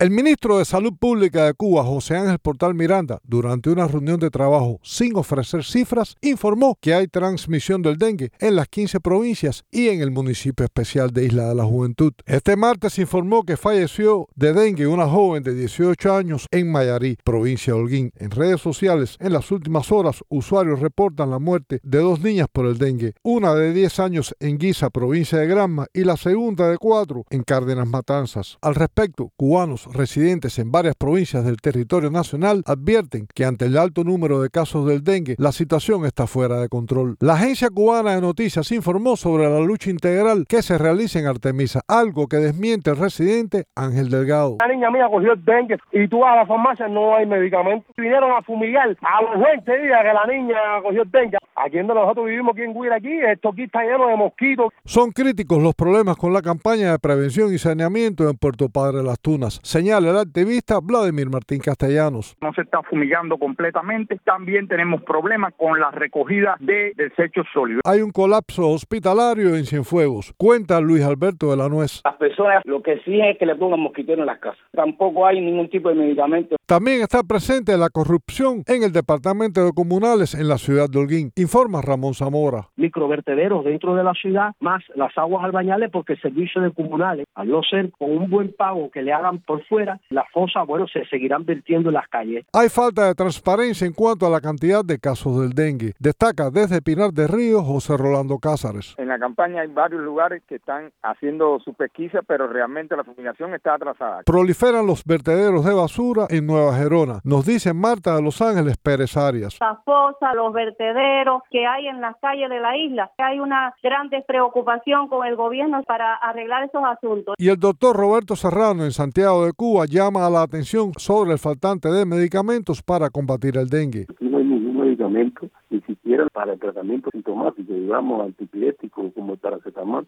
El ministro de Salud Pública de Cuba, José Ángel Portal Miranda, durante una reunión de trabajo sin ofrecer cifras, informó que hay transmisión del dengue en las 15 provincias y en el municipio especial de Isla de la Juventud. Este martes informó que falleció de dengue una joven de 18 años en Mayarí, provincia de Holguín. En redes sociales, en las últimas horas, usuarios reportan la muerte de dos niñas por el dengue, una de 10 años en Guisa, provincia de Granma, y la segunda de 4 en Cárdenas Matanzas. Al respecto, cubanos residentes en varias provincias del territorio nacional advierten que ante el alto número de casos del dengue, la situación está fuera de control. La Agencia Cubana de Noticias informó sobre la lucha integral que se realiza en Artemisa, algo que desmiente el residente Ángel Delgado. La niña mía cogió el dengue y tú a la farmacia no hay medicamentos. Vinieron a fumigar a los 20 días que la niña cogió el dengue. Aquí donde nosotros vivimos aquí en Guira, aquí, esto aquí está lleno de mosquitos. Son críticos los problemas con la campaña de prevención y saneamiento en Puerto Padre Las Tunas señala el activista Vladimir Martín Castellanos. No se está fumigando completamente. También tenemos problemas con la recogida de desechos sólidos. Hay un colapso hospitalario en Cienfuegos. Cuenta Luis Alberto de la Nuez. Las personas lo que exigen es que le pongan mosquiteros en las casas. Tampoco hay ningún tipo de medicamento. También está presente la corrupción en el Departamento de Comunales en la ciudad de Holguín, informa Ramón Zamora. Microvertederos dentro de la ciudad, más las aguas albañales, porque el servicio de comunales, al no ser con un buen pago que le hagan por fuera, las fosas, bueno, se seguirán vertiendo en las calles. Hay falta de transparencia en cuanto a la cantidad de casos del dengue. Destaca desde Pinar de Río José Rolando Cázares. En la campaña hay varios lugares que están haciendo su pesquisa, pero realmente la fumigación está atrasada. Proliferan los vertederos de basura en Nueva Gerona, nos dice Marta de Los Ángeles Pérez Arias. Las fosas, los vertederos que hay en las calles de la isla. Hay una gran despreocupación con el gobierno para arreglar esos asuntos. Y el doctor Roberto Serrano en Santiago de Cuba llama a la atención sobre el faltante de medicamentos para combatir el dengue. No hay ningún medicamento, ni siquiera para el tratamiento sintomático, digamos, antipirético como el paracetamol,